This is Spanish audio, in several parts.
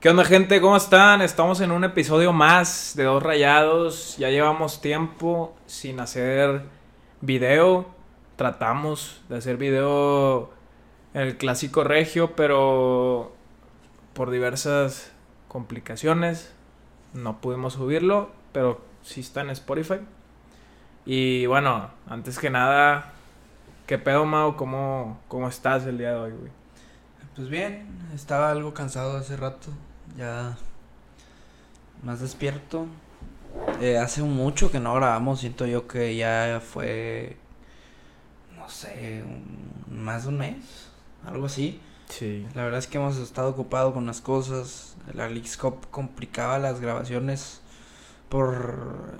¿Qué onda gente? ¿Cómo están? Estamos en un episodio más de Dos Rayados. Ya llevamos tiempo sin hacer video. Tratamos de hacer video en el clásico regio, pero por diversas complicaciones no pudimos subirlo, pero sí está en Spotify. Y bueno, antes que nada, ¿qué pedo, Mau? ¿Cómo, cómo estás el día de hoy, güey? Pues bien, estaba algo cansado hace rato, ya más despierto. Eh, hace mucho que no grabamos, siento yo que ya fue, no sé, un- más de un mes, algo así. Sí. La verdad es que hemos estado ocupados con las cosas. La Cup complicaba las grabaciones por,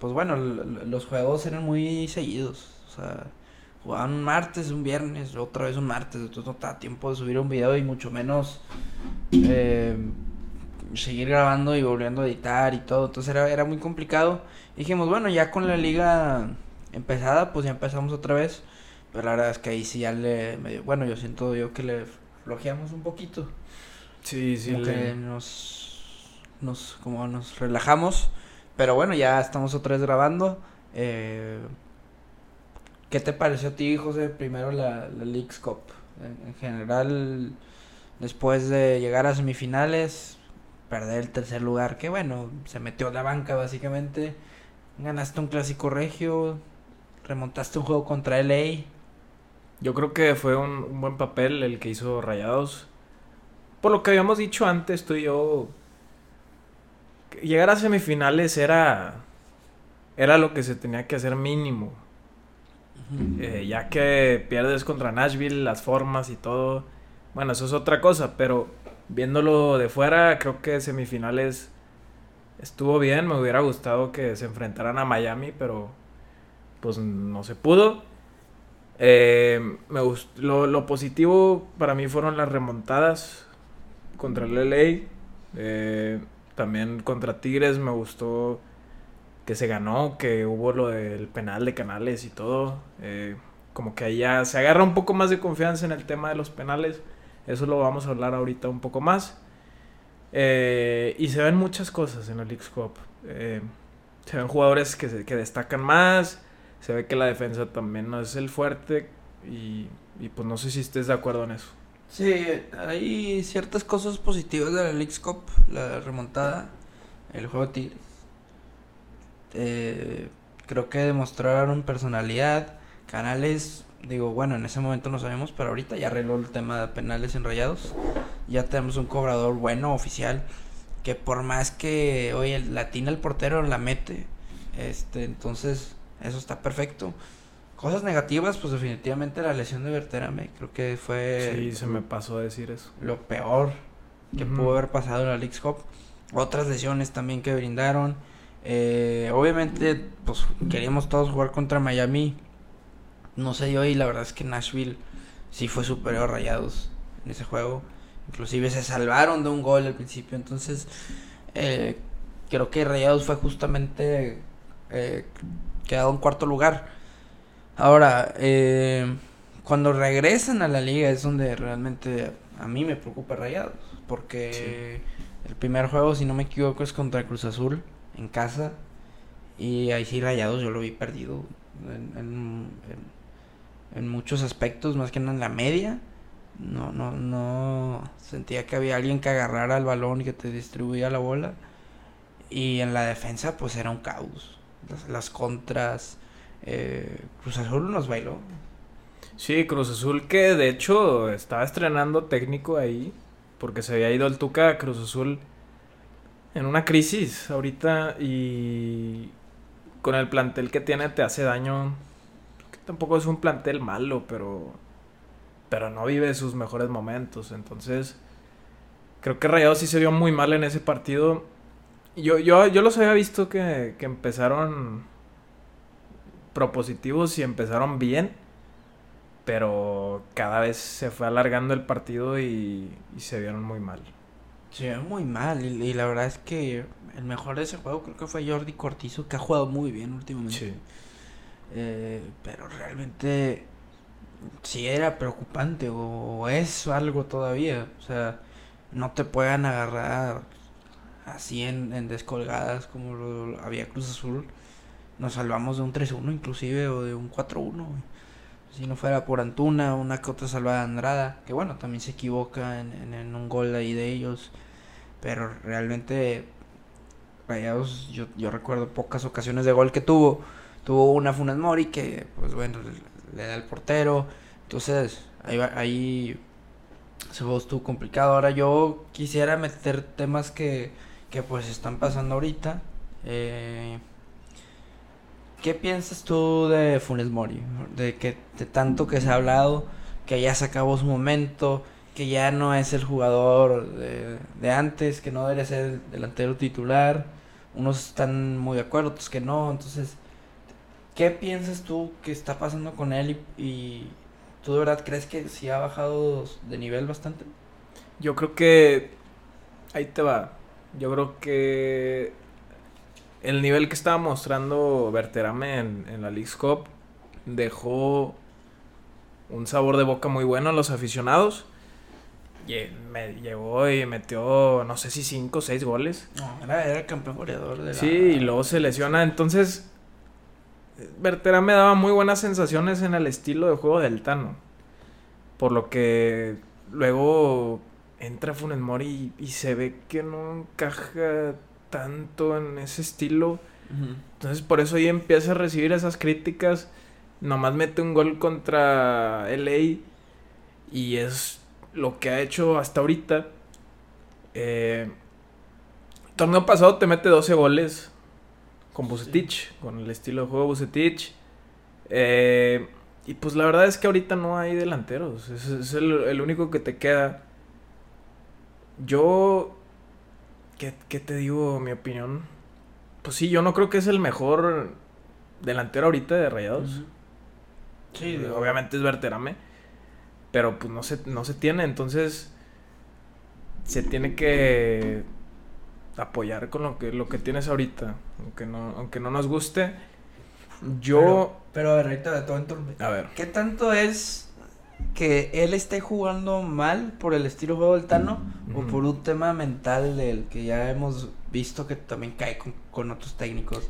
pues bueno, los juegos eran muy seguidos. O sea, jugaban un martes, un viernes, otra vez un martes. Entonces no da tiempo de subir un video y mucho menos eh, seguir grabando y volviendo a editar y todo. Entonces era, era muy complicado. Y dijimos, bueno, ya con la liga empezada, pues ya empezamos otra vez. Pero la verdad es que ahí sí ya le, medio, bueno, yo siento yo que le flojeamos un poquito. Sí, sí. como le- que nos, nos, como nos relajamos. Pero bueno, ya estamos otra vez grabando. Eh, ¿Qué te pareció a ti, José? Primero la, la Leagues Cup. En, en general, después de llegar a semifinales, perder el tercer lugar, que bueno, se metió a la banca básicamente. Ganaste un clásico regio, remontaste un juego contra LA. Yo creo que fue un, un buen papel el que hizo Rayados. Por lo que habíamos dicho antes, tú y yo. Llegar a semifinales era. Era lo que se tenía que hacer mínimo. Eh, ya que pierdes contra Nashville, las formas y todo. Bueno, eso es otra cosa, pero viéndolo de fuera, creo que semifinales estuvo bien. Me hubiera gustado que se enfrentaran a Miami, pero pues no se pudo. Eh, me gust- lo, lo positivo para mí fueron las remontadas contra el LA. Eh, también contra Tigres me gustó que se ganó, que hubo lo del penal de Canales y todo. Eh, como que ya se agarra un poco más de confianza en el tema de los penales. Eso lo vamos a hablar ahorita un poco más. Eh, y se ven muchas cosas en la Leagues. Eh, se ven jugadores que, se- que destacan más. Se ve que la defensa también no es el fuerte. Y, y pues no sé si estés de acuerdo en eso. Sí, hay ciertas cosas positivas de la Leagues la remontada, el juego Tigres. Eh, creo que demostraron personalidad. Canales, digo, bueno, en ese momento no sabemos, pero ahorita ya arregló el tema de penales enrayados. Ya tenemos un cobrador bueno, oficial, que por más que, oye, latina el portero, la mete. Este, entonces, eso está perfecto. Cosas negativas, pues definitivamente la lesión de Berterame, creo que fue Sí, se me pasó a decir eso. lo peor que pudo haber pasado en la Leagues Cup. Otras lesiones también que brindaron. Eh, obviamente, pues queríamos todos jugar contra Miami. No se dio y la verdad es que Nashville sí fue superior a Rayados en ese juego. Inclusive se salvaron de un gol al principio. Entonces, eh, creo que Rayados fue justamente eh, quedado en cuarto lugar. Ahora, eh, cuando regresan a la liga es donde realmente a mí me preocupa Rayados. Porque el primer juego, si no me equivoco, es contra Cruz Azul en casa. Y ahí sí Rayados yo lo vi perdido en, en- en- en muchos aspectos, más que en la media. No, no, no sentía que había alguien que agarrara el balón y que te distribuía la bola. Y en la defensa, pues era un caos. Las, las contras. eh, Cruz Azul nos bailó. Sí, Cruz Azul que de hecho estaba estrenando técnico ahí. Porque se había ido el Tuca a Cruz Azul en una crisis ahorita. Y con el plantel que tiene te hace daño. Tampoco es un plantel malo, pero. Pero no vive sus mejores momentos. Entonces. Creo que Rayados sí se vio muy mal en ese partido. Yo, yo, yo los había visto que, que empezaron propositivos y empezaron bien. Pero cada vez se fue alargando el partido y, y se vieron muy mal. Se ve muy mal. Y, y la verdad es que el mejor de ese juego creo que fue Jordi Cortizo, que ha jugado muy bien últimamente. Eh, pero realmente sí era preocupante o es algo todavía. O sea, no te puedan agarrar así en, descolgadas como había Cruz Azul. Nos salvamos de un 3-1 inclusive o de un 4-1. Si no fuera por Antuna, una que otra salvada Andrada, que bueno, también se equivoca en, en, un gol ahí de ellos. Pero realmente Rayados, yo, yo recuerdo pocas ocasiones de gol que tuvo. Tuvo una Funes Mori que, pues bueno, le, da el portero. Entonces, ahí, ahí se estuvo complicado. Ahora yo quisiera meter temas que, que pues están pasando ahorita. Eh, ¿Qué piensas tú de Funes Mori? De que de tanto que se ha hablado, que ya se acabó su momento, que ya no es el jugador de, de antes, que no debería ser el delantero titular. Unos están muy de acuerdo, otros que no. Entonces, ¿qué piensas tú que está pasando con él y, tú de verdad crees que sí ha bajado de nivel bastante? Yo creo que ahí te va. Yo creo que el nivel que estaba mostrando Berterame en, en la League Cup dejó un sabor de boca muy bueno a los aficionados. Y me llegó y metió, no sé si 5 o 6 goles. No, era, era, campeón goleador de la... Sí, y luego se lesiona. Entonces, Berterame daba muy buenas sensaciones en el estilo de juego del Tano. Por lo que luego entra Funes Mori y, y se ve que no encaja tanto en ese estilo. Entonces por eso ahí empieza a recibir esas críticas. Nomás mete un gol contra LA y es lo que ha hecho hasta ahorita. Eh, torneo pasado te mete 12 goles con Bucetich, con el estilo de juego de Bucetich. Eh, y pues la verdad es que ahorita no hay delanteros. Es, el único que te queda. Yo ¿Qué, te digo? Mi opinión. Pues sí, yo no creo que es el mejor delantero ahorita de Rayados. Sí, eh, obviamente es Verterame. Pero pues no se, no se tiene, entonces se tiene que apoyar con lo que, lo que tienes ahorita. Aunque no, aunque no nos guste. Yo. Pero, a ver, ahorita de todo A ver. ¿Qué tanto es que él esté jugando mal por el estilo de juego del Tano o por un tema mental del que ya hemos visto que también cae con, otros técnicos.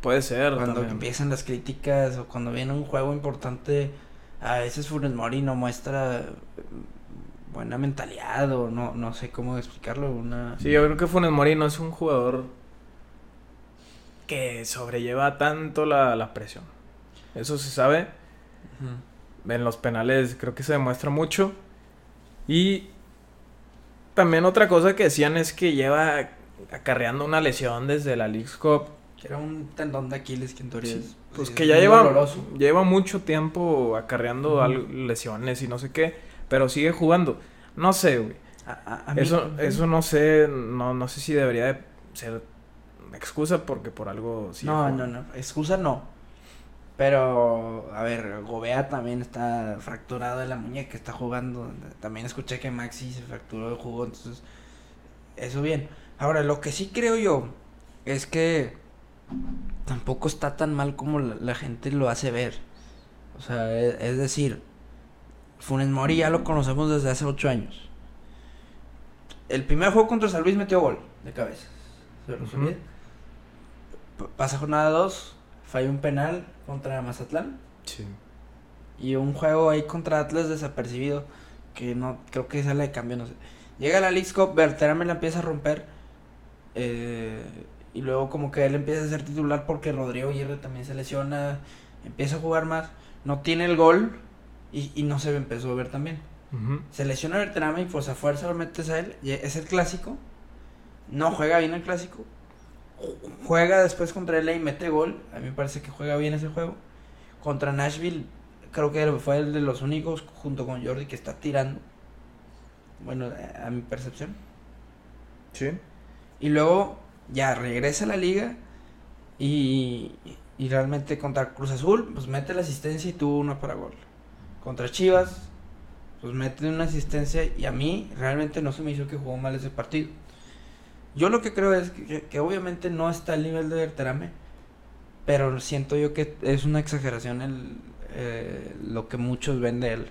Puede ser. Cuando empiezan las críticas o cuando viene un juego importante, a veces Funes Mori no muestra buena mentalidad o no, no sé cómo explicarlo. Una... Sí, yo creo que Funes Mori no es un jugador que sobrelleva tanto la, la presión. Eso se sabe en los penales creo que se demuestra mucho. Y también otra cosa que decían es que lleva acarreando una lesión desde la League Cup. Que era un tendón de Aquiles que en teoría Pues que ya lleva, lleva mucho tiempo acarreando lesiones y no sé qué, pero sigue jugando. No sé, güey. eso, eso no sé, no, no sé si debería de ser excusa porque por algo... no, no, no, excusa no. Pero, a ver, Gobea también está fracturado de la muñeca, está jugando. También escuché que Maxi se fracturó el jugo, entonces, eso bien. Ahora, lo que sí creo yo es que tampoco está tan mal como la, gente lo hace ver. O sea, e, es, decir, Funes Mori ya lo conocemos desde hace ocho años. El primer juego contra San Luis metió gol de cabeza. ¿Se lo Pasa jornada 2, falló un penal contra Mazatlán. Sí. Y un juego ahí contra Atlas desapercibido. Que no, creo que sale de cambio, no sé. Llega la League Cup, Berterame la empieza a romper. Eh, y luego como que él empieza a ser titular porque Rodrigo Aguirre también se lesiona. Empieza a jugar más. No tiene el gol. Y, y no se empezó a ver también. Se lesiona Berterame y pues a fuerza lo metes a él. Es el clásico. No juega bien el clásico juega después contra LA y mete gol. A mí me parece que juega bien ese juego. Contra Nashville, creo que fue el de los únicos, junto con Jordi, que está tirando. Bueno, a mi percepción. Sí. Y luego ya regresa a la liga y, y realmente contra Cruz Azul, pues mete la asistencia y tuvo una para gol. Contra Chivas, pues mete una asistencia y a mí realmente no se me hizo que jugó mal ese partido. Yo lo que creo es que, obviamente no está al nivel de Berterame, pero siento yo que es una exageración el, eh, lo que muchos ven de él,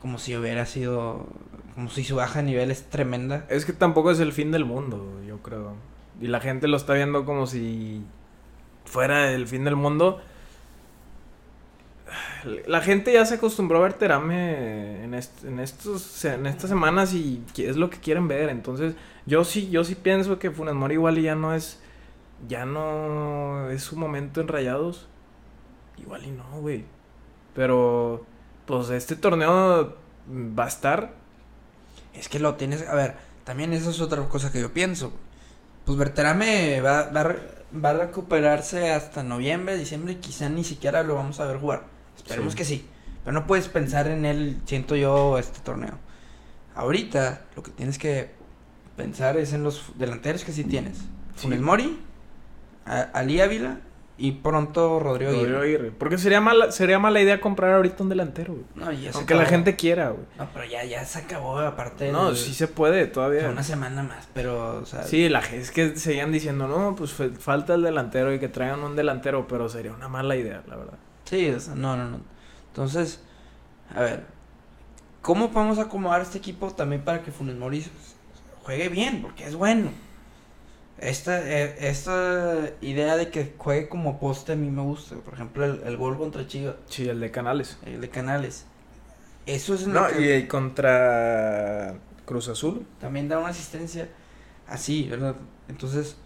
como si hubiera sido, como si su baja nivel es tremenda. Es que tampoco es el fin del mundo, yo creo. Y la gente lo está viendo como si fuera el fin del mundo. La gente ya se acostumbró a ver Terame en, en, estos, en estas semanas y es lo que quieren ver. Entonces, yo sí, yo sí pienso que Funes Mori igual ya no es. Ya no es su momento en rayados. Igual y no, güey. Pero, pues este torneo va a estar. Es que lo tienes. A ver, también eso es otra cosa que yo pienso. Pues Berterame va, va, va a recuperarse hasta noviembre, diciembre, y quizá ni siquiera lo vamos a ver jugar. Esperemos que sí. Pero no puedes pensar en él, siento yo, este torneo. Ahorita lo que tienes que pensar es en los delanteros que sí tienes. Funes Mori, Ali Ávila y pronto Rodrigo, Aguirre. Porque sería mala, sería mala idea comprar ahorita un delantero, Aunque la gente quiera, güey. No, pero ya, ya se acabó, aparte. No, sí se puede todavía. Una semana más, pero, o sea. Sí, la, es que seguían diciendo, no, pues falta el delantero y que traigan un delantero, pero sería una mala idea, la verdad. Sí, no, no, no. Entonces, a ver, ¿cómo podemos acomodar este equipo también para que Funes Mori juegue bien? Porque es bueno. Esta, eh, esta idea de que juegue como poste a mí me gusta. Por ejemplo, el, gol contra Chivas. Sí, el de Canales. El de Canales. Eso es No, y contra Cruz Azul. También da una asistencia así, ¿verdad? Entonces,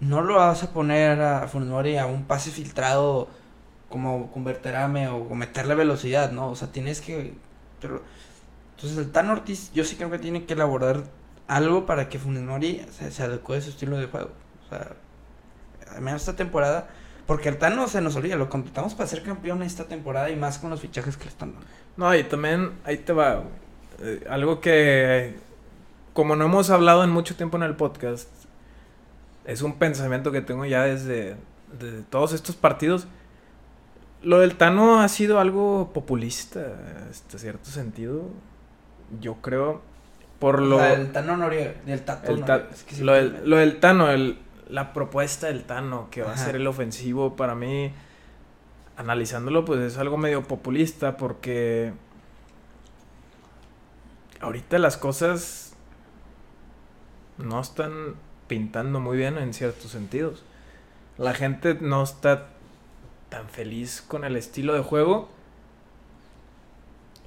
no lo vas a poner a Funes a un pase filtrado como converterame o, meterle velocidad, ¿no? O sea, tienes que... Pero, entonces, el Tan Ortiz, yo sí creo que tiene que elaborar algo para que Funes Mori se, adecue a su estilo de juego. O sea, al menos esta temporada. Porque el Tano se nos olvida, lo contratamos para ser campeón esta temporada y más con los fichajes que le están dando. No, y también ahí te va. Eh, algo que, como no hemos hablado en mucho tiempo en el podcast, es un pensamiento que tengo ya desde todos estos partidos. Lo del Tano ha sido algo populista, hasta cierto sentido. Yo creo por lo... el Tano Noriega, el Tato lo, del, lo, del, Tano, el, la propuesta del Tano, que va a ser el ofensivo, para mí, analizándolo, pues es algo medio populista, porque ahorita las cosas no están pintando muy bien en ciertos sentidos. La gente no está tan feliz con el estilo de juego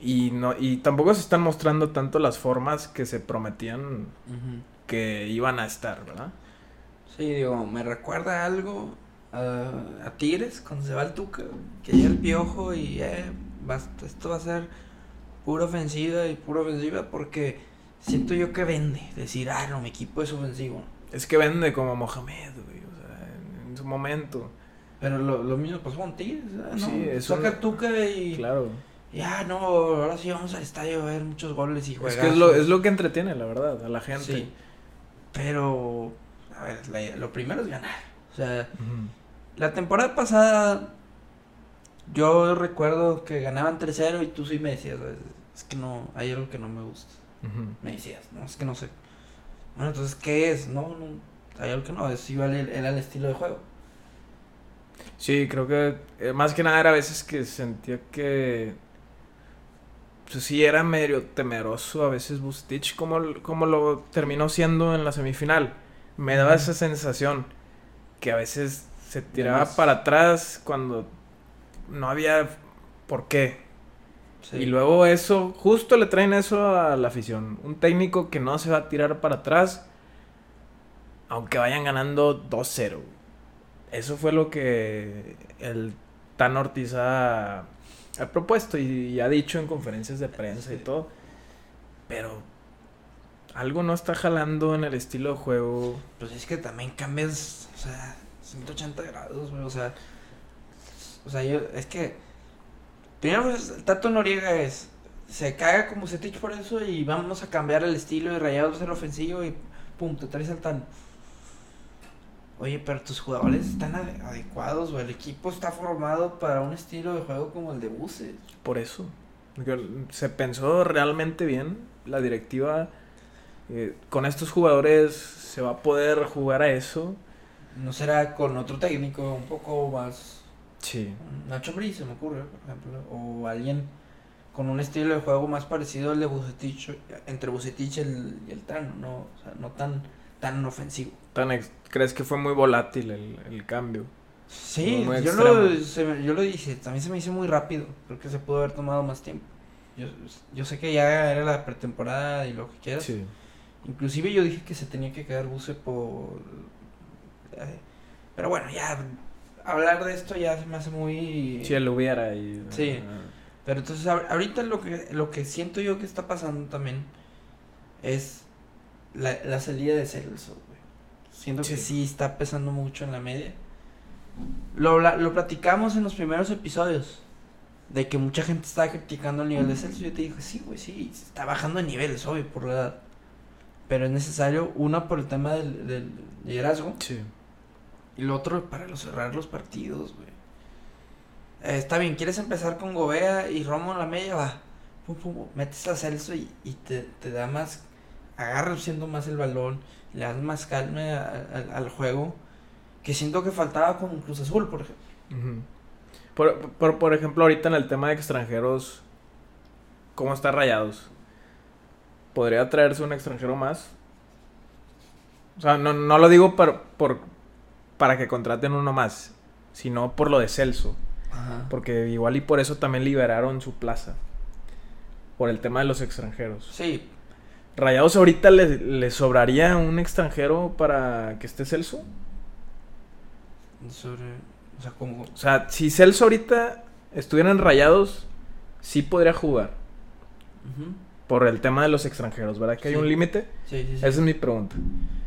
y, no, y tampoco se están mostrando tanto las formas que se prometían que iban a estar, ¿verdad? Sí, digo, me recuerda algo a Tigres cuando se va el Tuca, que llega el piojo y eh, esto va a ser pura ofensiva y pura ofensiva porque siento yo que vende. Decir, ah, no, mi equipo es ofensivo. Es que vende como Mohamed, güey, o sea, en, su momento. Pero lo, lo mismo pasó con Tigres, ¿no? Sí, eso. Saca Tuca y. Claro ya no, ahora sí vamos al estadio a ver muchos goles y juegos. Es que es lo, es lo que entretiene, la verdad, a la gente. Sí. Pero, a ver, lo primero es ganar. O sea, la temporada pasada yo recuerdo que ganaban 3-0 y tú sí me decías, es que no, hay algo que no me gusta. Me decías, no, es que no sé. Bueno, entonces, ¿qué es? No, no, hay algo que no, es igual era el estilo de juego. Sí, creo que eh, más que nada era a veces que sentía que pues sí era medio temeroso a veces Bustich como, como lo terminó siendo en la semifinal. Me daba esa sensación que a veces se tiraba para atrás cuando no había por qué. Y luego eso, justo le traen eso a la afición. Un técnico que no se va a tirar para atrás, aunque vayan ganando 2-0. Eso fue lo que el Tan Ortiz ha ha propuesto y, ha dicho en conferencias de prensa y todo. Pero algo no está jalando en el estilo de juego. Pues es que también cambias, o sea, 180 grados, O sea, o sea, yo, es que. Primero, pues, el Tato Noriega es. Se caga como se te por eso y vamos a cambiar el estilo de rayados el ofensivo y pum, te traes al Tano. Oye, pero tus jugadores están adecuados, o el equipo está formado para un estilo de juego como el de Buses. Por eso. Se pensó realmente bien. La directiva eh, con estos jugadores se va a poder jugar a eso. ¿No será con otro técnico un poco más... Sí. Nacho Brice se me ocurre, por ejemplo. O alguien con un estilo de juego más parecido al de Bucetich, entre Bucetich y el, y el Tano, no, o sea, no tan, tan ofensivo. Tan ex- ¿Crees que fue muy volátil el, el cambio? Sí, yo lo, se yo lo dije, también se me hizo muy rápido, creo que se pudo haber tomado más tiempo. Yo, yo sé que ya era la pretemporada y lo que quieras. Sí. Inclusive yo dije que se tenía que quedar Buse por... pero bueno, ya hablar de esto ya se me hace muy... Si él hubiera y... Sí. ah, Pero entonces ahor- ahorita lo que, lo que siento yo que está pasando también es la, la salida de Celso, Siento que Sí. está pesando mucho en la media. Lo, lo platicamos en los primeros episodios. De que mucha gente estaba criticando el nivel de Celso. Yo te dije, sí, güey, sí, está bajando de nivel, es obvio, por la edad. Pero es necesario, una por el tema del, del liderazgo. Sí. Y lo otro para los- cerrar los partidos, güey. Eh, está bien, quieres empezar con Gobea y Romo en la media, va. Pum, pum, pum, metes a Celso y, y te, te da más. Agarras siendo más el balón, le das más calma al juego. Que siento que faltaba con Cruz Azul, por ejemplo. Por, por, por ejemplo, ahorita en el tema de extranjeros, ¿cómo está Rayados? ¿Podría traerse un extranjero más? O sea, no, no lo digo por, por, para que contraten uno más, sino por lo de Celso. Ajá. Porque igual y por eso también liberaron su plaza. Por el tema de los extranjeros. Sí, ¿Rayados ahorita le, le sobraría un extranjero para que esté Celso? sobre. O sea, como. O sea, si Celso ahorita estuviera en Rayados, sí podría jugar. Por el tema de los extranjeros, ¿verdad? Que hay un límite. Sí, sí, sí. Esa es mi pregunta.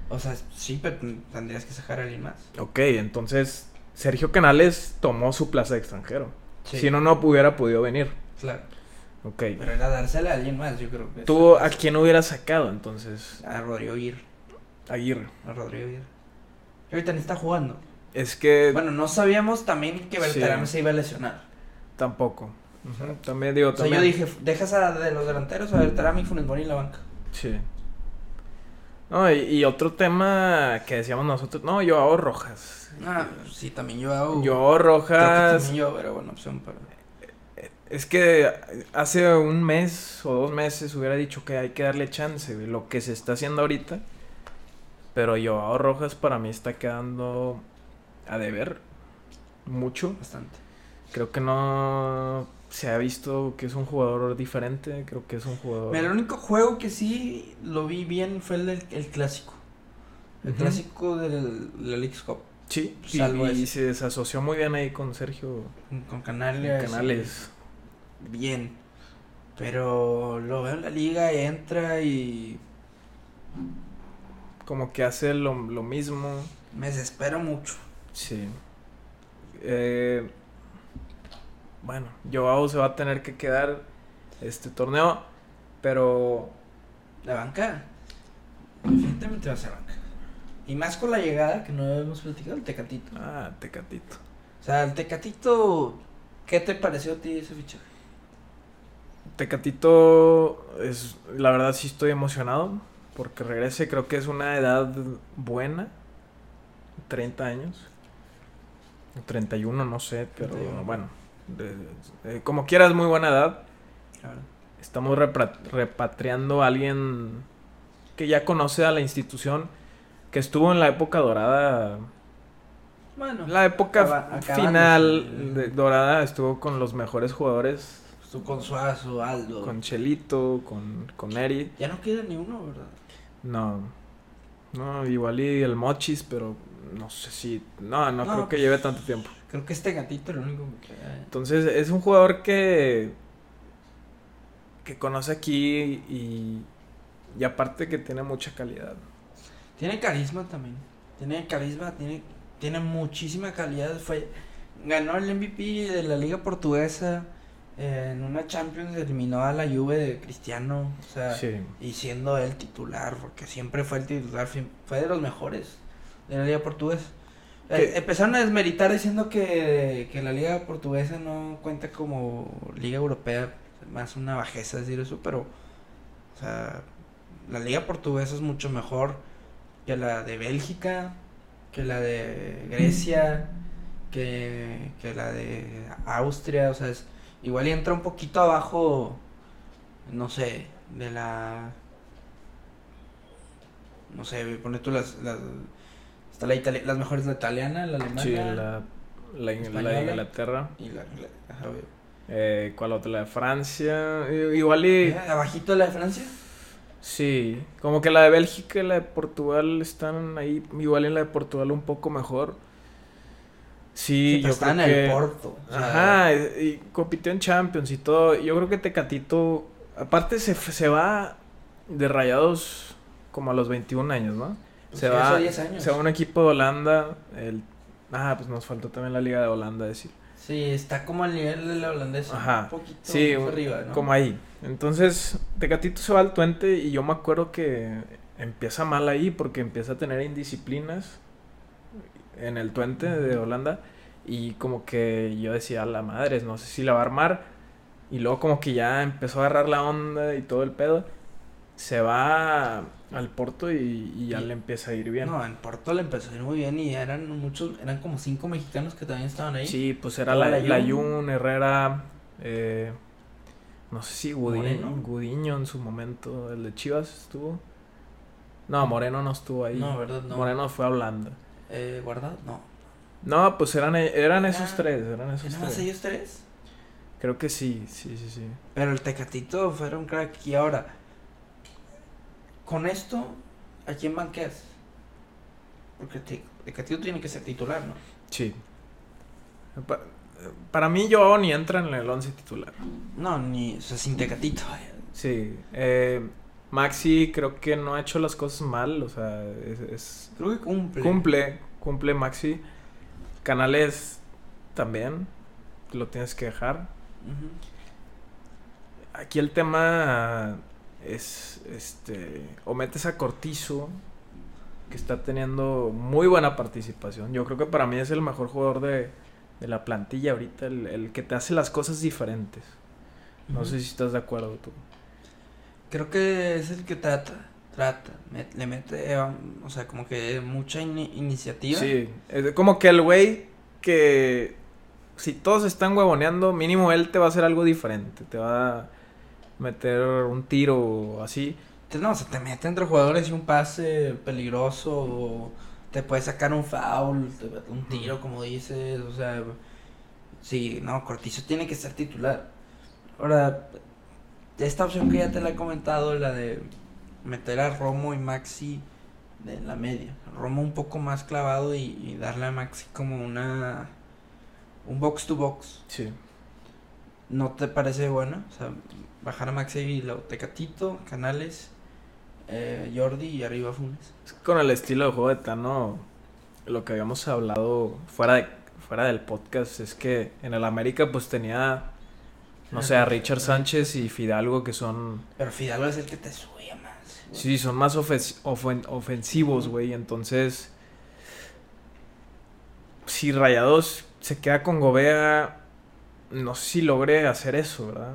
O sea, sí, pero tendrías que sacar a alguien más. Ok, entonces Sergio Canales tomó su plaza de extranjero. Si no, no hubiera podido venir. claro. Ok. Pero era dársela a alguien más, yo creo que. ¿Tú a quién hubiera sacado entonces? A Rodrigo Ir. Aguirre. A Rodrigo Ir. Que ahorita ni está jugando. Es que Bueno, no sabíamos también que Sí. Berterame se iba a lesionar. tampoco. Ujú, También digo, O sea, también. yo dije, dejas a de los delanteros a Berterame y Funes Mori en la banca. Sí. No, y, y otro tema que decíamos nosotros, no, Joao Rojas. Ah, sí, también yo hago. Creo que Rojas. también yo era buena opción para. Es que hace un mes o dos meses hubiera dicho que hay que darle chance, güey, lo que se está haciendo ahorita. Pero Joao Rojas para mí está quedando a deber mucho. Bastante. Creo que no se ha visto que es un jugador diferente. Creo que es un jugador. Mira, el único juego que sí lo vi bien fue el, del- el clásico. El clásico del, del Leagues Cup. Sí, y, Salvo y ese. se desasoció muy bien ahí con Sergio Con, con Canales. Bien. Pero lo veo en la liga y entra y Como que hace lo, lo mismo. me desespero mucho. Sí. Eh, bueno, Joao se va a tener que quedar este torneo, pero La banca. Definitivamente va a ser banca. Y más con la llegada que no hemos platicado, el Tecatito. ah, Tecatito. O sea, el Tecatito, ¿qué te pareció a ti ese fichaje? Tecatito es la verdad sí estoy emocionado porque regrese, creo que es una edad buena. 30 años. 31, no sé, pero 31. bueno, de- de- como quieras muy buena edad. Claro. Estamos repatriando a alguien que ya conoce a la institución, que estuvo en la época dorada. Bueno, La época Acaba- final de dorada estuvo con los mejores jugadores, tú con Suazo, Aldo. con Chelito, con, con Eri. Ya no queda ni uno, ¿verdad? No, no, igual y el Mochis, pero no sé si... No, no, No, creo que lleve tanto tiempo. Creo que este gatito es lo único que queda. ¿eh? Entonces es un jugador que... que conoce aquí y... y aparte que tiene mucha calidad. Tiene carisma también. Tiene carisma, tiene, tiene muchísima calidad. Fue, ganó el MVP de la Liga Portuguesa. Eh, en una Champions eliminó a la Juve de Cristiano. O sea, Sí. y siendo él titular, porque siempre fue el titular, fue de los mejores de la Liga Portuguesa. Eh, empezaron a desmeritar diciendo que, que la Liga Portuguesa no cuenta como Liga Europea, más una bajeza decir eso, pero, o sea, la Liga Portuguesa es mucho mejor que la de Bélgica, que la de Grecia, que, que la de Austria, o sea, es, igual y entra un poquito abajo, no sé, de la... No sé, pone tú las... las está la itali- las mejores la italiana, la alemana. Sí, la, la. Inglaterra. Y la, la- ajá, güey. Eh, ¿Cuál otra? La de Francia. Igual y... Eh, Abajito la de Francia. Sí, como que la de Bélgica y la de Portugal están ahí, igual en la de Portugal un poco mejor. Sí, yo está en que... el Porto. o sea, Ajá, y, compitió en Champions y todo. Yo creo que Tecatito, aparte se, se va de rayados como a los 21 años, ¿no? pues se sí, va, hace 10 años. se va a un equipo de Holanda. El, ah, pues nos faltó también la Liga de Holanda decir. Sí, está como al nivel de la holandesa. Ajá. Un poquito Sí, arriba, ¿no? Como ahí. Entonces, Tecatito se va al Twente y yo me acuerdo que empieza mal ahí porque empieza a tener indisciplinas en el Twente de Holanda y como que yo decía, la madre, no sé si la va a armar y luego como que ya empezó a agarrar la onda y todo el pedo. Se va al Porto y, y ya Y- le empieza a ir bien. No, en Porto le empezó a ir muy bien y eran muchos, eran como cinco mexicanos que también estaban ahí. Sí, pues era la, Layún. Layún, Herrera, eh, no sé si Gudiño. Gudiño en su momento, el de Chivas estuvo. No, Moreno no estuvo ahí. No, ¿verdad? No. Moreno fue a Holanda. Eh, ¿Guardado? No. No, pues eran, eran esos Ah, tres, eran esos ¿Nada más tres. ellos tres? Creo que sí, sí, sí, sí. Pero el Tecatito fue un crack. Y ahora, con esto, ¿a quién banqueas? Porque Te- Tecatito tiene que ser titular, ¿no? Sí. Pa- para mí yo ni entra en el once titular. No, ni, o sea, sin Tecatito. Sí. eh, Maxi creo que no ha hecho las cosas mal, o sea, es- es Creo que cumple. Cumple, cumple Maxi. Canales también, lo tienes que dejar. Aquí el tema es, este, o metes a Cortizo, que está teniendo muy buena participación. Yo creo que para mí es el mejor jugador de, de la plantilla ahorita, el, el que te hace las cosas diferentes. No sé si estás de acuerdo tú. Creo que es el que trata, trata, le mete, eh, o sea, como que mucha ini- iniciativa. Sí, es como que el güey que si todos están huevoneando, mínimo él te va a hacer algo diferente, te va a meter un tiro o así. No, o sea, te mete entre jugadores y un pase peligroso, o te puede sacar un foul, un tiro, como dices, o sea, sí, no, Cortizo tiene que ser titular. Ahora, esta opción que ya te la he comentado, la de meter a Romo y Maxi de la media. Romo un poco más clavado y, y darle a Maxi como una, un box to box. Sí. ¿No te parece bueno? O sea, bajar a Maxi y lo Tecatito, Canales, eh, Jordi y arriba Funes. Con el estilo de juego de Tano, lo que habíamos hablado fuera, de, fuera del podcast es que en el América pues tenía, no sé, a Richard Sánchez y Fidalgo que son, Pero Fidalgo es el que te subía más. güey. sí, son más ofen- ofensivos, güey. Entonces, si Rayados se queda con Gobea, no sé si logre hacer eso, ¿verdad?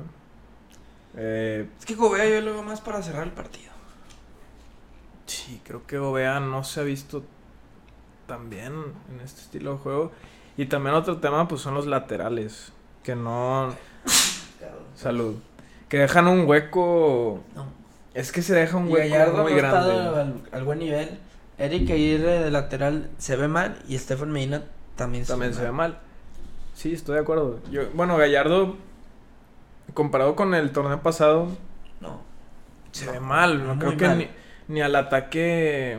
Eh, Es que Gobea yo lo veo más para cerrar el partido. Sí, creo que Gobea no se ha visto tan bien en este estilo de juego. Y también otro tema, pues son los laterales. Que no. Salud. Que dejan un hueco. No. Es que se deja un Y hueco Gallardo muy no grande. al, al buen nivel. Eric Aguirre de lateral se ve mal y Stefan Medina también, También se ve mal. Sí, estoy de acuerdo. Yo, bueno, Gallardo, comparado con el torneo pasado, No. se No, ve mal. No creo que ni, ni al ataque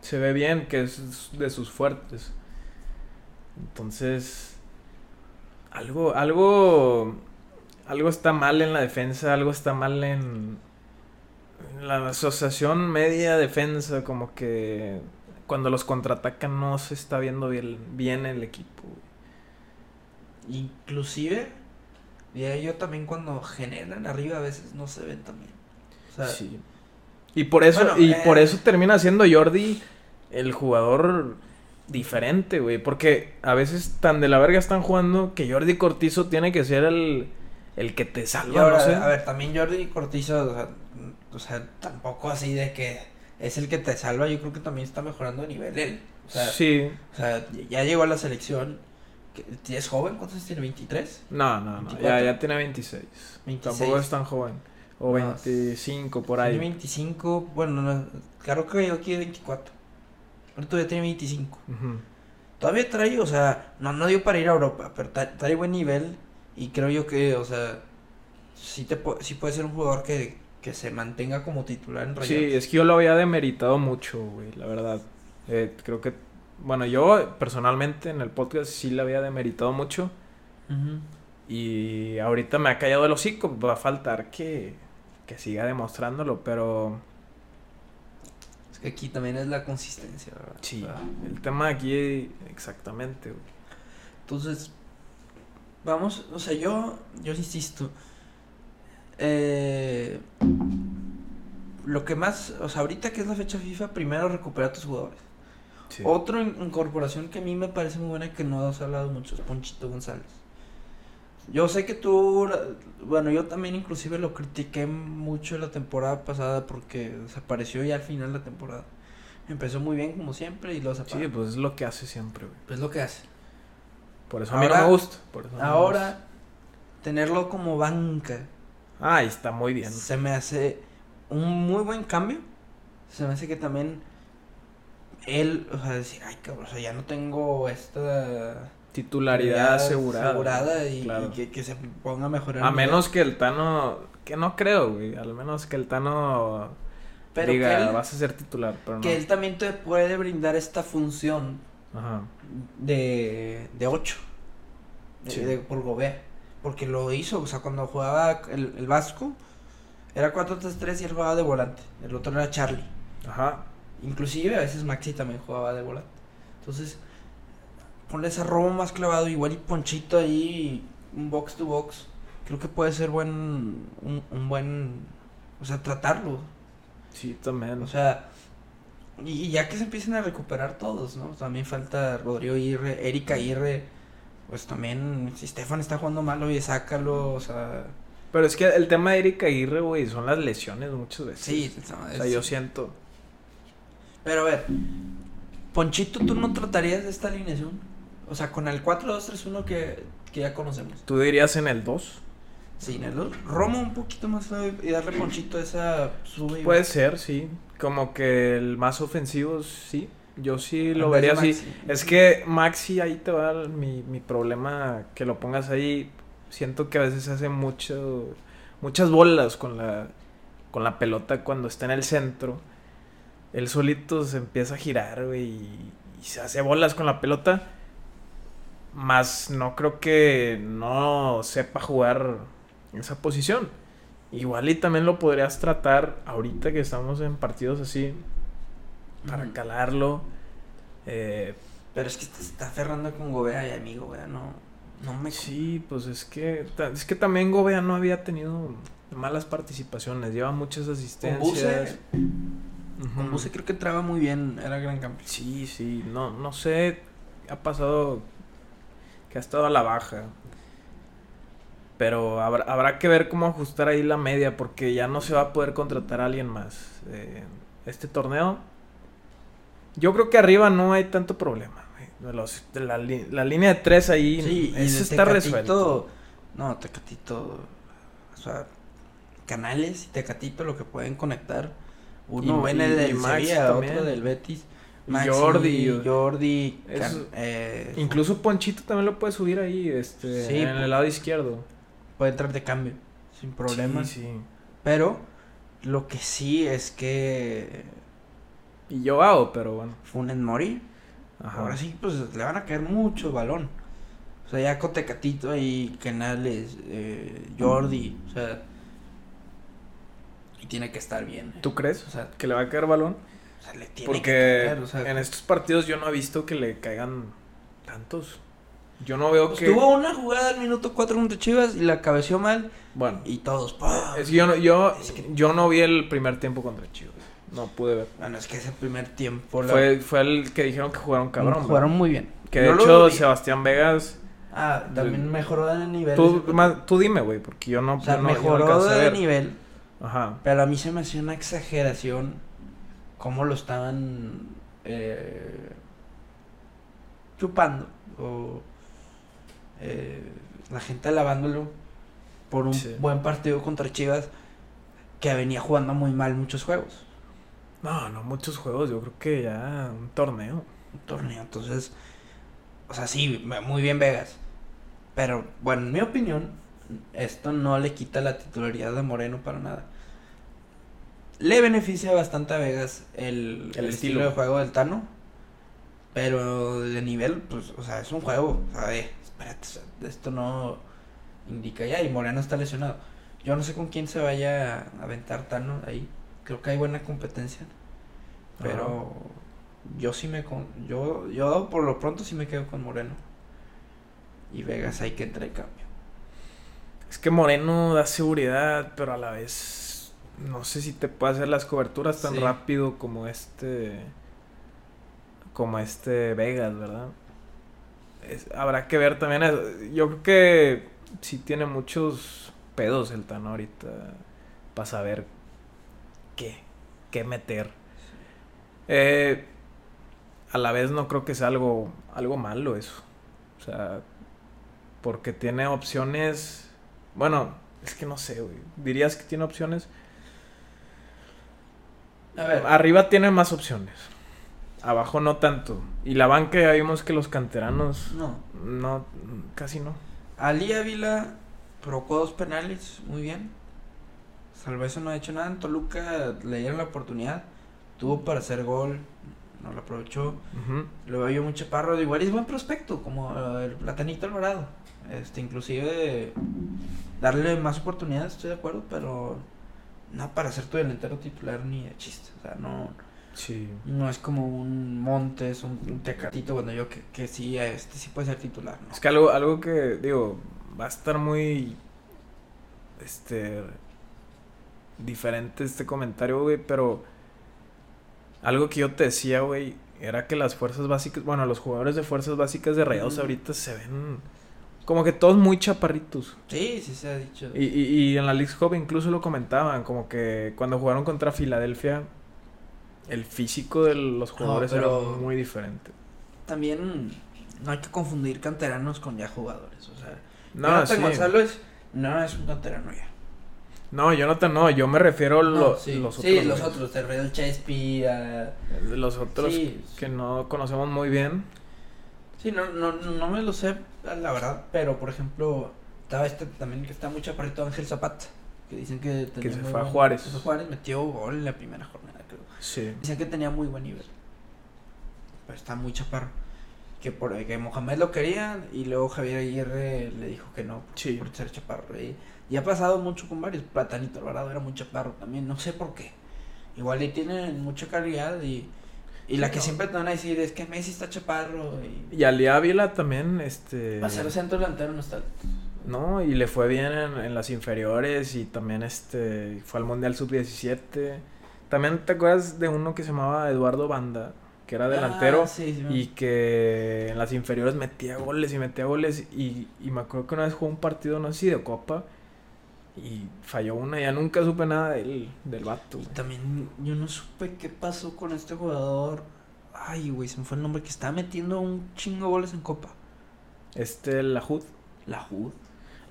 se ve bien, que es de sus fuertes. Entonces, algo, algo, algo está mal en la defensa, algo está mal en, la asociación media defensa, como que cuando los contraatacan no se está viendo bien, bien el equipo. Inclusive, diría yo también cuando generan arriba a veces no se ven también. O sea, Sí. Y por eso, Bueno, y eh. por eso termina siendo Jordi el jugador diferente, güey. Porque a veces tan de la verga están jugando que Jordi Cortizo tiene que ser el, el que te salva, ahora, no sé. a ver, también Jordi Cortizo, o sea, o sea, tampoco así de que es el que te salva, yo creo que también está mejorando de nivel él. O sea, sí, o sea, ya llegó a la selección, ¿Es joven? ¿Cuántos años tiene? ¿23? No, no, no. Ya, 24. ya tiene 26. 26. Tampoco es tan joven. O No, 25, por Tiene ahí. 25, bueno, no, claro que yo aquí de 24. Pero todavía tiene 25. Ujú. Todavía trae, o sea, no, no dio para ir a Europa, pero tra- trae buen nivel. Y creo yo que, o sea, sí, te, pu- sí puede ser un jugador que, que se mantenga como titular en Sí, Rayados. es que yo lo había demeritado mucho, güey, la verdad. Eh, creo que, bueno, yo personalmente en el podcast sí le había demeritado mucho. Y ahorita me ha callado el hocico. Va a faltar que, que siga demostrándolo, pero Es que aquí también es la consistencia, ¿verdad? sí, O sea, el tema aquí exactamente, güey. Entonces, vamos, o sea, yo, yo insisto, eh, lo que más, o sea, ahorita que es la fecha FIFA, primero recupera a tus jugadores. Sí. Otra in- incorporación que a mí me parece muy buena que no has hablado mucho es Ponchito González. Yo sé que tú, bueno, yo también inclusive lo critiqué mucho la temporada pasada porque desapareció ya al final la temporada. Empezó muy bien como siempre y lo Sí, desapareció. pues es lo que hace siempre, güey. Es lo que hace. Por eso a mí no me gusta. Por eso no me gusta. Ahora, tenerlo como banca Ah, está muy bien. se me hace un muy buen cambio. Se me hace que también él, o sea, decir, ay, cabrón, o sea, ya no tengo esta Titularidad asegurada. asegurada y, claro. y que, que se ponga a mejorar. A menos que el Tano. Que no creo, güey. Al menos que el Tano Pero diga, él- vas a ser titular. Pero que no. él también te puede brindar esta función Ajá. de, de 8 Sí. de, por Gobea. Porque lo hizo, o sea, cuando jugaba el, el Vasco, era 4-3-3 y él jugaba de volante. El otro era Charlie. Ajá. Inclusive a veces Maxi también jugaba de volante. Entonces, ponle ese robo más clavado, igual y Ponchito ahí, un box to box. Creo que puede ser buen, un, un buen, o sea, tratarlo. Sí, también. O sea, y, ya que se empiecen a recuperar todos, ¿no? También falta Rodrigo Aguirre, Erika Aguirre, pues también, si Stefan está jugando mal, oye, sácalo, o sea, Pero es que el tema de Erika Aguirre, güey, son las lesiones muchas veces. sí, O sea, yo siento. Pero a ver, Ponchito, ¿tú no tratarías de esta alineación? O sea, con el 4-2-3-1 que, que ya conocemos. ¿Tú dirías en el 2? Dos, Roma un poquito más suave y darle Ponchito esa sube Puede ser, sí. Como que el más ofensivo, sí. Yo sí lo vería así. Es que Maxi, ahí te va mi, mi problema, que lo pongas ahí. Siento que a veces hace mucho, muchas bolas con la, con la pelota cuando está en el centro. Él solito se empieza a girar, güey, y, y se hace bolas con la pelota. Más no creo que no sepa jugar esa posición. Igual y también lo podrías tratar ahorita que estamos en partidos así para calarlo. Eh, Pero es que te está aferrando con Gobea y amigo, Gobea, no, no me... sí, pues es que es que también Gobea no había tenido malas participaciones, lleva muchas Con asistencias. Buse, Ujú. con Buse creo que traba muy bien, era gran campeón. Sí, sí, no no sé, ha pasado que ha estado a la baja. Pero habrá, habrá que ver cómo ajustar ahí la media porque ya no se va a poder contratar a alguien más. Eh, este torneo yo creo que arriba no hay tanto problema. los- la, la línea de tres ahí, Sí, eso está Tecatito- resuelto. No, Tecatito, o sea, Canales y Tecatito lo que pueden conectar. Uno Y- viene y- del Sevilla, otro del Betis. Maxi, Jordi. Jordi, Es- Can- eh, Incluso Ponchito también lo puede subir ahí, este, Sí, en el lado izquierdo. Puede entrar de cambio, sin problemas. Sí, sí. Pero lo que sí es que Y yo hago, pero bueno. Funes Mori, Ajá. ahora sí, pues le van a caer mucho balón. O sea, ya con Tecatito ahí, Canales, eh, Jordi, o sea, y tiene que estar bien. eh. ¿Tú crees O sea, que le va a caer balón? o sea, le tiene que Porque caer, o sea, en estos partidos yo no he visto que le caigan tantos. Yo no veo pues que... tuvo una jugada al minuto 4 contra Chivas y la cabeció mal Bueno, y todos, es que yo, no, yo, Es que- yo no vi el primer tiempo contra Chivas. No pude ver. Bueno, es que ese primer tiempo la- Fue, fue el que dijeron que jugaron cabrón. jugaron ¿verdad? muy bien. Que de Yo hecho. Sebastián Vegas... Ah, también mejoró de nivel. Tú, más- tú dime, güey, porque yo no... o sea, no- mejoró de ver. nivel. Ajá. Pero a mí se me hacía una exageración cómo lo estaban eh, chupando. O, eh, la gente alabándolo por un Sí. buen partido contra Chivas que venía jugando muy mal muchos juegos. No, no muchos juegos, yo creo que ya un torneo. Un torneo, entonces, o sea, sí, muy bien Vegas. Pero bueno, en mi opinión, esto no le quita la titularidad de Moreno para nada. Le beneficia bastante a Vegas el, El el estilo. estilo. de juego del Tano. Pero de nivel, pues, o sea, es un juego. O sea, eh, espérate, esto no indica ya. Y Moreno está lesionado. Yo no sé con quién se vaya a aventar Tano ahí. Creo que hay buena competencia. Pero yo sí me con, yo yo por lo pronto sí me quedo con Moreno. Y Vegas hay que entrar en cambio. Es que Moreno da seguridad, pero a la vez no sé si te puede hacer las coberturas tan Sí. rápido como este como este Vegas, ¿verdad? Es- habrá que ver también. eso. Yo creo que sí tiene muchos pedos el Tano ahorita para saber qué, qué meter. Eh, a la vez no creo que sea algo, algo malo eso. O sea, porque tiene opciones. Bueno, es que no sé, güey. ¿Dirías que tiene opciones? A ver, Arriba tiene más opciones. Abajo no tanto. Y la banca ya vimos que los canteranos. no. No, casi no. Ali Ávila provocó dos penales, muy bien. Salvo eso no ha hecho nada. En Toluca le dieron la oportunidad. Tuvo para hacer gol. No lo aprovechó. Ujú. Lo veo yo muy chaparro. Igual es buen prospecto, como el Platanito Alvarado. Este, inclusive darle más oportunidades, estoy de acuerdo, pero no para ser tu delantero titular ni de chiste. O sea, no, Sí. no es como un Montes, un, un Tecatito, bueno, yo que, que sí, este sí puede ser titular, ¿no? Es que algo, algo que, digo, va a estar muy. Este. Diferente este comentario, güey, pero. Algo que yo te decía, güey, era que las fuerzas básicas. Bueno, los jugadores de fuerzas básicas de Rayados ahorita se ven. Como que todos muy chaparritos. Sí, sí se ha dicho. Y, y, y en la League Cup incluso lo comentaban, como que cuando jugaron contra Filadelfia, el físico de los jugadores pero- era muy diferente. También no hay que confundir canteranos con ya jugadores, o sea, No, Jonathan sí. Gonzalo es, no es un canterano ya. No, Jonathan, no, yo me refiero a No, lo- sí, los otros. sí, los otros, el Real Chespi, a- Los otros Sí. que no conocemos muy bien. Sí, no, no, no me lo sé, la verdad, pero por ejemplo, estaba este también que está muy chaparrito Ángel Zapata, que dicen que tenía se muy fue a Juárez. se fue a Juárez, metió gol en la primera jornada, creo. Sí. Dicen que tenía muy buen nivel. Pero está muy chaparro. Que por que Mohamed lo querían y luego Javier Aguirre le dijo que no por, Sí. por ser chaparro. Y, y ha pasado mucho con varios. Platanito Alvarado era muy chaparro también, no sé por qué. Igual y tienen mucha calidad y, y la que no. siempre te van a decir es que Messi está chaparro y Y Ali Ávila también, este. para ser centro delantero no está. No, y le fue bien en, en las inferiores y también este fue al Mundial Sub-17. También te acuerdas de uno que se llamaba Eduardo Banda, que era delantero Ah, sí, sí, y que en las inferiores metía goles y metía goles y, y me acuerdo que una vez jugó un partido, no sé si de Copa, y falló una, ya nunca supe nada del, del vato. Y güey. también yo no supe qué pasó con este jugador. Ay, güey, se me fue el nombre que estaba metiendo un chingo de goles en Copa. Este, la Jud.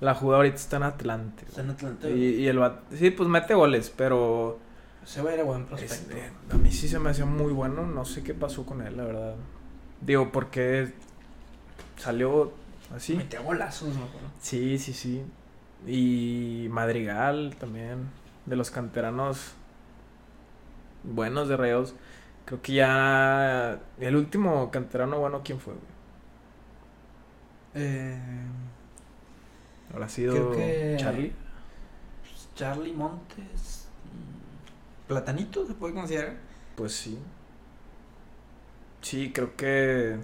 La Jud ahorita está en Atlante. Está en Atlanta. Y, y el vato, sí, pues mete goles, pero... Se va a ir a buen prospecto. Este, a mí sí se me hacía muy bueno, no sé qué pasó con él, la verdad. Digo, porque salió así. Metía golazos, acuerdo. Sí, sí, sí. Y Madrigal también, de los canteranos buenos de Reos. Creo que ya el último canterano bueno, ¿quién fue? güey? Eh, Habrá sido Creo que- Charlie. pues, Charlie Montes. Platanito, se puede considerar. Pues sí. Sí, creo que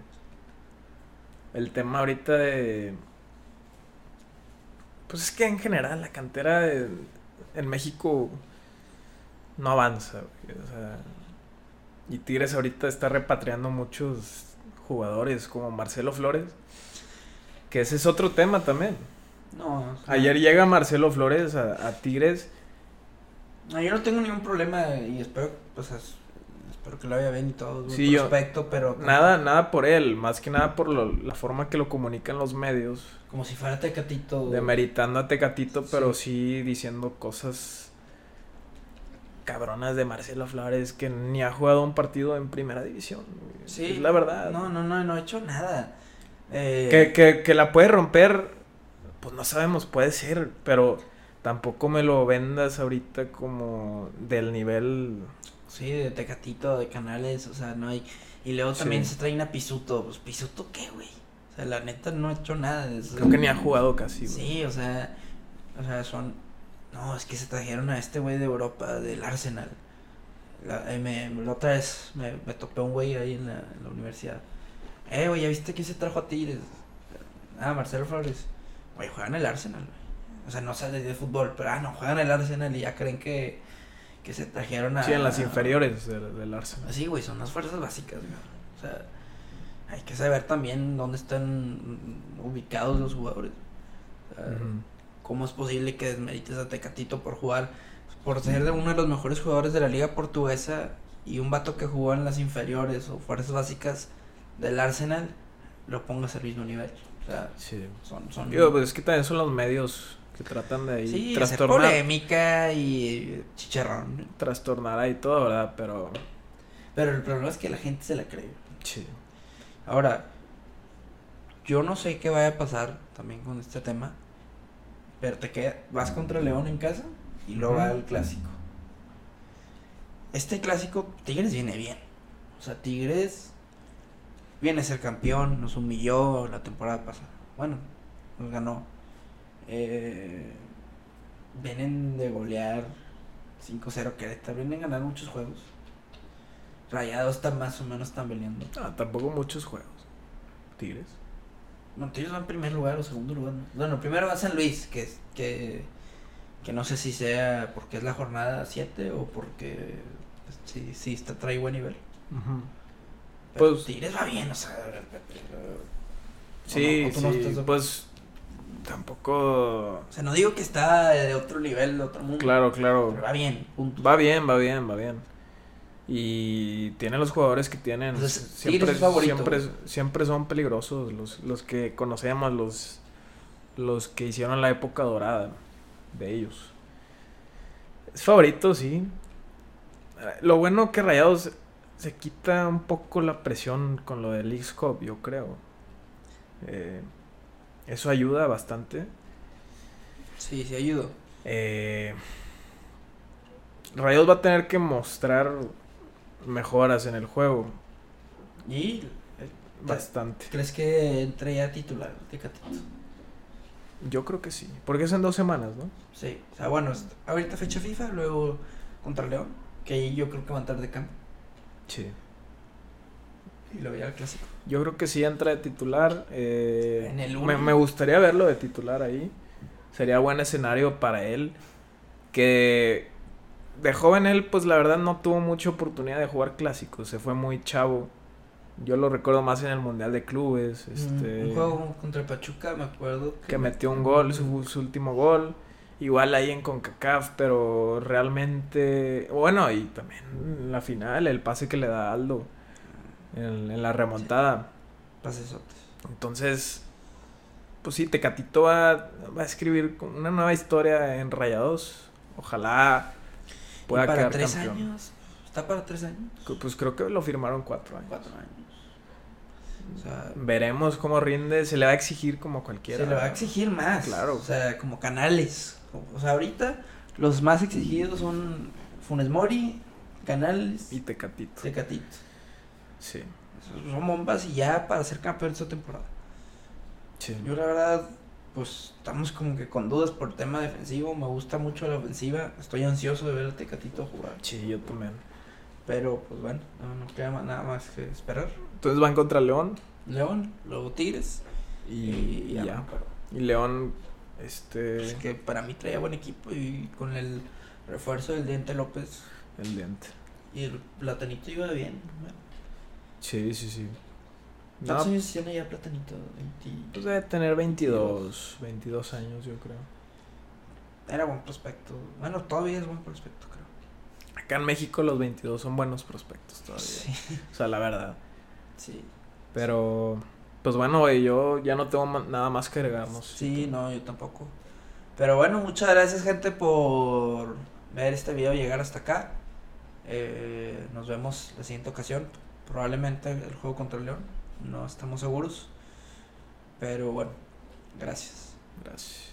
el tema ahorita de... Pues es que en general la cantera de- en México no avanza. O sea, y Tigres ahorita está repatriando muchos jugadores como Marcelo Flores. Que ese es otro tema también. No, o sea, Ayer llega Marcelo Flores a, a Tigres. no, yo no tengo ningún problema y espero, pues, Espero que lo vaya bien y todo. Sí, yo- prospecto, pero. como- Nada, nada por él, más que nada por lo- la forma que lo comunican los medios. Como si fuera Tecatito. Demeritando a Tecatito, pero Sí. sí diciendo cosas cabronas de Marcelo Flores que ni ha jugado un partido en primera división. Sí. Es la verdad. No, no, no, no he hecho nada. Eh, Que, que, que la puede romper, pues no sabemos, puede ser, pero tampoco me lo vendas ahorita como del nivel. Sí, de Tecatito, de canales, o sea, no hay. Y luego también Sí. se traen a Pisuto. Pues Pisuto, ¿qué, güey? O sea, la neta no ha hecho nada. de eso. Creo que ni ha jugado casi. güey. Sí, o sea, o sea, son. No, es que se trajeron a este güey de Europa, del Arsenal. La, eh, me, la otra vez me, me topé un güey ahí en la, en la universidad. Eh, güey, ¿ya viste quién se trajo a Tigres? Ah, Marcelo Flores. Güey, juegan el Arsenal, güey. O sea, no sale de fútbol, pero ah, no, juegan el Arsenal y ya creen que, que se trajeron a. Sí, en las inferiores del, del Arsenal. Sí, güey, son las fuerzas básicas, güey. O sea, hay que saber también dónde están ubicados los jugadores. O sea, Ujú. ¿Cómo es posible que desmerites a Tecatito por jugar, por ser uno de los mejores jugadores de la liga portuguesa y un vato que jugó en las inferiores o fuerzas básicas del Arsenal, lo pongas al mismo nivel? O sea, Sí. son... son Digo, pues es que también son los medios que tratan de ahí sí, hacer trastornar, polémica y chicharrón. trastornar ahí todo, ¿verdad? Pero Pero el problema es que la gente se la cree. sí. Ahora, yo no sé qué vaya a pasar también con este tema. Pero te queda, vas contra León en casa y luego va Ujú. al clásico. Este clásico, Tigres viene bien. O sea, Tigres viene a ser campeón, nos humilló la temporada pasada. Bueno, nos ganó. Eh, vienen de golear 5-0 Querétaro, vienen a ganar muchos juegos. Rayados está más o menos están peleando. Ah, tampoco muchos juegos. Tigres. Montillos va en primer lugar o segundo lugar. ¿no? Bueno, primero va San Luis, que, es- que, que no sé si sea porque es la jornada 7 o porque pues, sí, sí está, trae buen nivel. Pero Pues- Tigres va bien, o sea. Sí, o no sí, pues tampoco... O sea, no digo que está de otro nivel, de otro mundo. Claro, claro. Pero va bien, punto. Va bien, va bien, va bien. Y tiene los jugadores que tienen. Entonces, siempre, Tigres es favorito. siempre, siempre son peligrosos los, los que conocemos, los, los que hicieron la época dorada de ellos. Es favorito, sí. Lo bueno que Rayados se quita un poco la presión con lo del Leagues Cup, yo creo. Eh, eso ayuda bastante. Sí, sí ayudó. Eh, Rayos va a tener que mostrar mejoras en el juego. ¿Y eh, Bastante. crees que entre ya titular Tecatito? Yo creo que sí. Porque es en dos semanas, ¿no? Sí, o sea, bueno, ahorita fecha FIFA, luego contra León, que ahí yo creo que va a estar de campo. Sí. Y luego ya el clásico. Yo creo que sí entra de titular. eh, En el me, me gustaría verlo de titular ahí. Sería buen escenario para él. Que de joven él, pues la verdad no tuvo mucha oportunidad de jugar clásicos. Se fue muy chavo. Yo lo recuerdo más en el Mundial de Clubes. Este, Mm, Un juego contra Pachuca, me acuerdo. que metió un gol, su, su último gol. Igual ahí en CONCACAF, pero realmente. Bueno, y también la final, el pase que le da Aldo en, en la remontada. Pasesotes. Entonces, pues sí, Tecatito va, va a escribir una nueva historia en Rayados. Ojalá pueda ¿Y para quedar tres campeón. años? ¿Está para tres años? Pues creo que lo firmaron cuatro años. Cuatro años. O sea, Veremos cómo rinde. Se le va a exigir como cualquiera. se le va a exigir más. Claro. O sea, como canales. O sea, ahorita los más exigidos son Funes Mori, Canales Y Tecatito. Tecatito. Sí. Son bombas y ya para ser campeón esta temporada. Sí. Yo la verdad, pues estamos como que con dudas por tema defensivo. Me gusta mucho la ofensiva. Estoy ansioso de ver a Tecatito jugar. Sí, yo también. Pero pues bueno, no, no queda nada más que esperar. Entonces van contra León León, luego Tigres y, y, y ya. Y León, este, pues, que para mí traía buen equipo y con el refuerzo del Diente López el diente. y el Platanito iba bien. Bueno, Sí, sí, sí. ¿Cuántos No, años tiene ya Platanito? 20. pues debe tener 22, 22 años, yo creo. Era buen prospecto. Bueno, todavía es buen prospecto. Acá en México los 22 son buenos prospectos todavía. Sí. O sea, la verdad. Sí. Pero, pues bueno, güey, yo ya no tengo nada más que agregarnos. Sí, no, yo tampoco. Pero bueno, muchas gracias gente por ver este video llegar hasta acá. Eh, nos vemos la siguiente ocasión. Probablemente el juego contra el León. No estamos seguros. Pero bueno, gracias. Gracias.